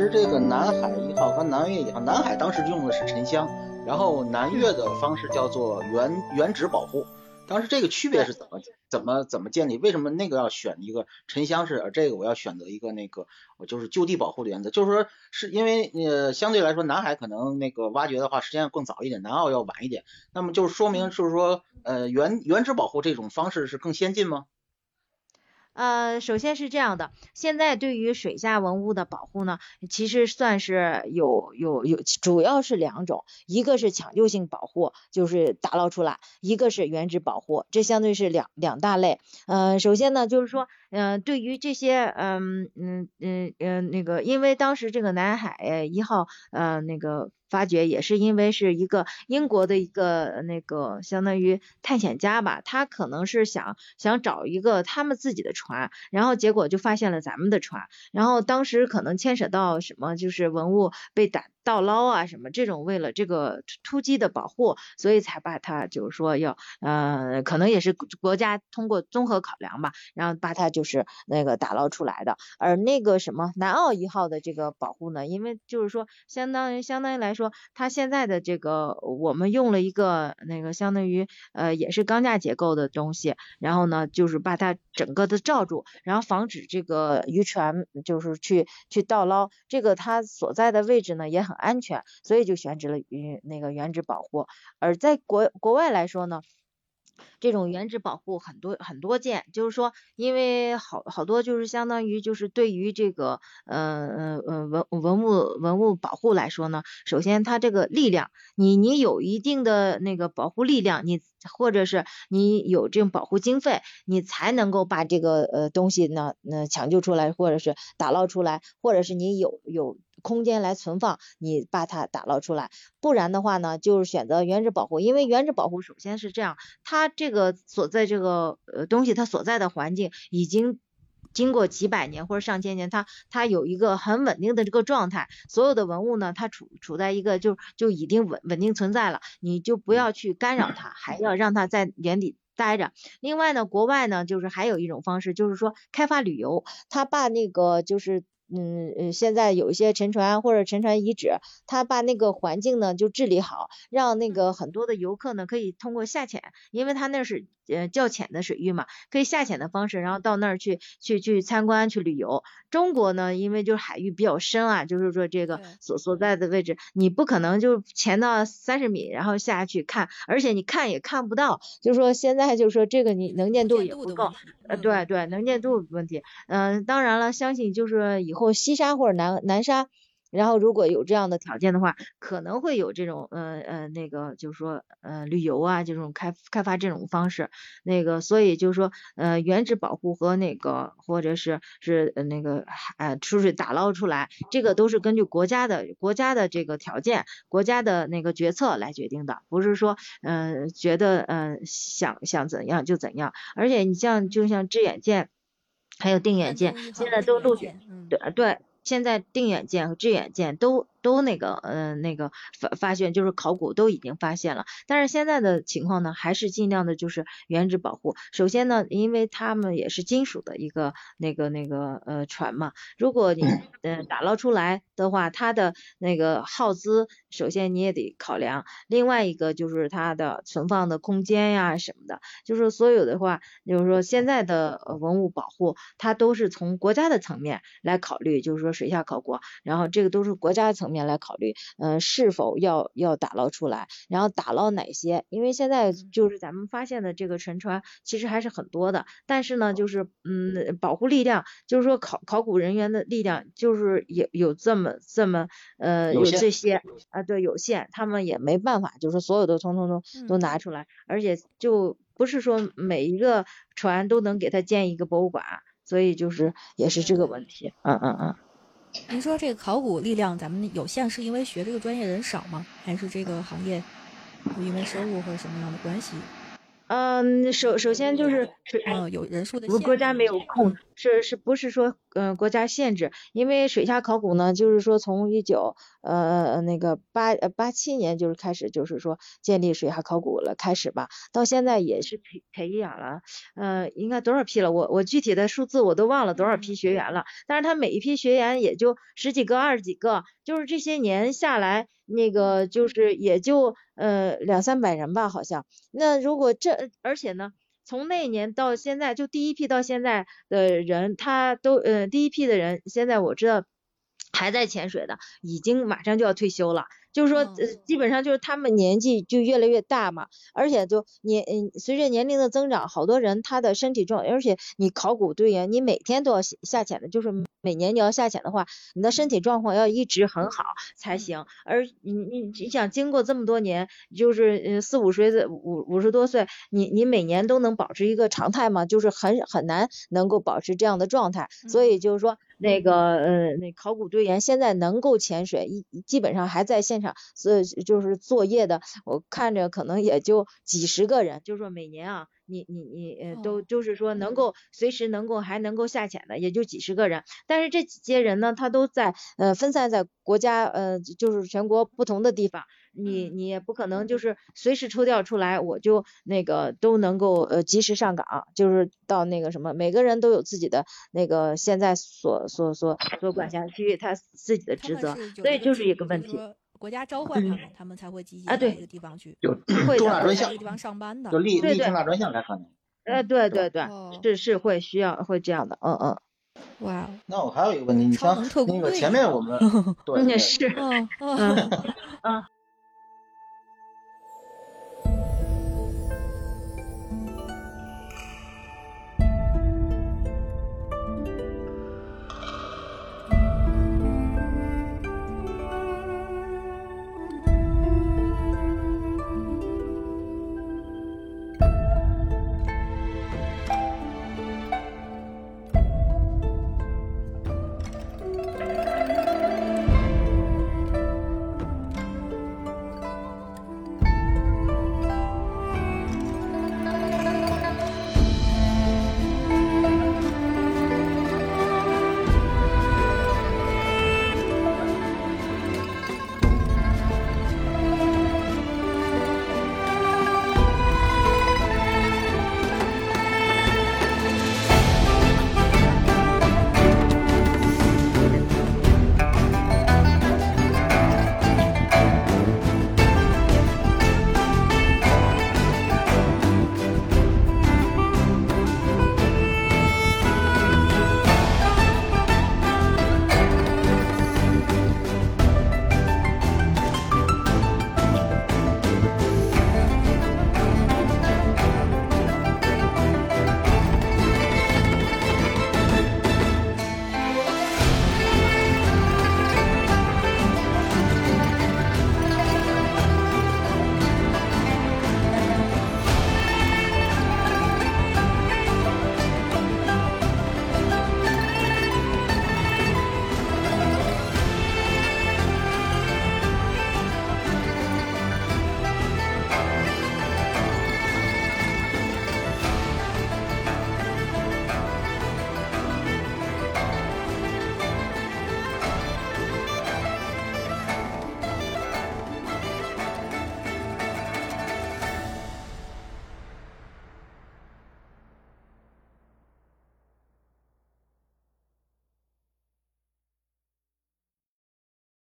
时这个南海一号和南越一号，南海当时用的是沉箱，然后南越的方式叫做原原址保护。当时这个区别是怎么怎么怎么建立？为什么那个要选一个沉箱式，而这个我要选择一个那个我就是就地保护的原则？就是说是因为呃相对来说南海可能那个挖掘的话时间更早一点，南澳要晚一点。那么就是说明就是说呃原原址保护这种方式是更先进吗？呃，首先是这样的，现在对于水下文物的保护呢，其实算是有有有，主要是两种，一个是抢救性保护，就是打捞出来，一个是原址保护，这相对是两两大类。呃，首先呢，就是说，嗯，对于这些，嗯嗯嗯嗯，那个，因为当时这个南海一号，呃，那个。发掘也是因为是一个英国的一个那个相当于探险家吧，他可能是想想找一个他们自己的船，然后结果就发现了咱们的船，然后当时可能牵扯到什么，就是文物被打。盗捞啊什么这种为了这个突击的保护，所以才把它就是说要呃可能也是国家通过综合考量吧，然后把它就是那个打捞出来的。而那个什么南澳一号的这个保护呢，因为就是说相当于相当于来说，说它现在的这个我们用了一个那个相当于呃也是钢架结构的东西，然后呢就是把它整个的罩住，然后防止这个渔船就是去去倒捞。这个它所在的位置呢也很。安全，所以就选址了嗯那个原址保护。而在国国外来说呢？这种原址保护很多很多件，就是说，因为好好多就是相当于就是对于这个呃呃呃文文物文物保护来说呢，首先它这个力量，你你有一定的那个保护力量，你或者是你有这种保护经费，你才能够把这个呃东西呢呃抢救出来，或者是打捞出来，或者是你有有空间来存放，你把它打捞出来，不然的话呢，就是选择原址保护，因为原址保护首先是这样，它这个所在这个呃东西，它所在的环境已经经过几百年或者上千年，它它有一个很稳定的这个状态，所有的文物呢，它处处在一个就就已经稳稳定存在了，你就不要去干扰它，还要让它在原地待着。另外呢，国外呢，就是还有一种方式，就是说开发旅游，他把那个就是。嗯嗯，现在有一些沉船或者沉船遗址，他把那个环境呢就治理好，让那个很多的游客呢可以通过下潜，因为它那是呃较浅的水域嘛，可以下潜的方式，然后到那儿去去去参观去旅游。中国呢，因为就是海域比较深啊，就是说这个所所在的位置，你不可能就潜到三十米然后下去看，而且你看也看不到，就是说现在就是说这个你能见度也不够，呃对对，能见度问题，嗯，当然了，相信就是以后。或西沙或者南南沙。然后如果有这样的条件的话，可能会有这种呃呃那个就是说呃旅游啊这种开开发这种方式，那个所以就是说呃原址保护和那个或者是是那个呃出水打捞出来，这个都是根据国家的国家的这个条件，国家的那个决策来决定的，不是说嗯觉得嗯想想怎样就怎样，而且你像就像致远舰。还有定远舰，现在都陆续，对对，现在定远舰和致远舰都。都那个，嗯，那个发发现就是考古都已经发现了，但是现在的情况呢，还是尽量的就是原址保护。首先呢，因为他们也是金属的一个那个那个呃船嘛，如果你嗯打捞出来的话，它的那个耗资，首先你也得考量。另外一个就是它的存放的空间呀什么的，就是所有的话，就是说现在的文物保护，它都是从国家的层面来考虑，就是说水下考古，然后这个都是国家层。面来考虑，嗯，是否要要打捞出来，然后打捞哪些？因为现在就是咱们发现的这个沉船其实还是很多的，但是呢，就是嗯，保护力量，就是说考考古人员的力量，就是有有这么这么呃有这些啊，对，有限，他们也没办法，就是所有的通通都都拿出来，而且就不是说每一个船都能给他建一个博物馆，所以就是也是这个问题，嗯嗯嗯。您说这个考古力量咱们有限，是因为学这个专业人少吗？还是这个行业因为收入或者什么样的关系？嗯，首首先就是水，嗯，有人数的，我们国家没有控，是是不是说，嗯，国家限制？因为水下考古呢，就是说从一九呃那个八八七年就是开始，就是说建立水下考古了，开始吧，到现在也是培培养了，呃，应该多少批了？我我具体的数字我都忘了多少批学员了，但是他每一批学员也就十几个、二十几个，就是这些年下来。那个就是也就呃两三百人吧，好像。那如果这而且呢，从那年到现在，就第一批到现在的人，他都嗯第一批的人，现在我知道还在潜水的，已经马上就要退休了。就是说，呃，基本上就是他们年纪就越来越大嘛，而且就年嗯，随着年龄的增长，好多人他的身体状，而且你考古队员，你每天都要下潜的，就是每年你要下潜的话，你的身体状况要一直很好才行。而你你你想经过这么多年，就是嗯四五十岁五五十多岁，你你每年都能保持一个常态嘛？就是很很难能够保持这样的状态。所以就是说，那个呃那考古队员现在能够潜水，一基本上还在现场，所以就是作业的，我看着可能也就几十个人，就是说每年啊，你你你呃都就是说能够随时能够还能够下潜的，也就几十个人。但是这几些人呢，他都在呃分散在国家呃就是全国不同的地方，你你也不可能就是随时抽调出来，我就那个都能够呃及时上岗，就是到那个什么，每个人都有自己的那个现在所所所所管辖区域他自己的职责，所以就是一个问题。国家召唤他们，他们才会积极到这个地方去，就重大专项地方上班的，就立立重大专项才可能。呃，对对对，是是会需要会这样的，嗯嗯。哇，那我还有一个问题，你像那个前面我们 对是，嗯嗯 嗯。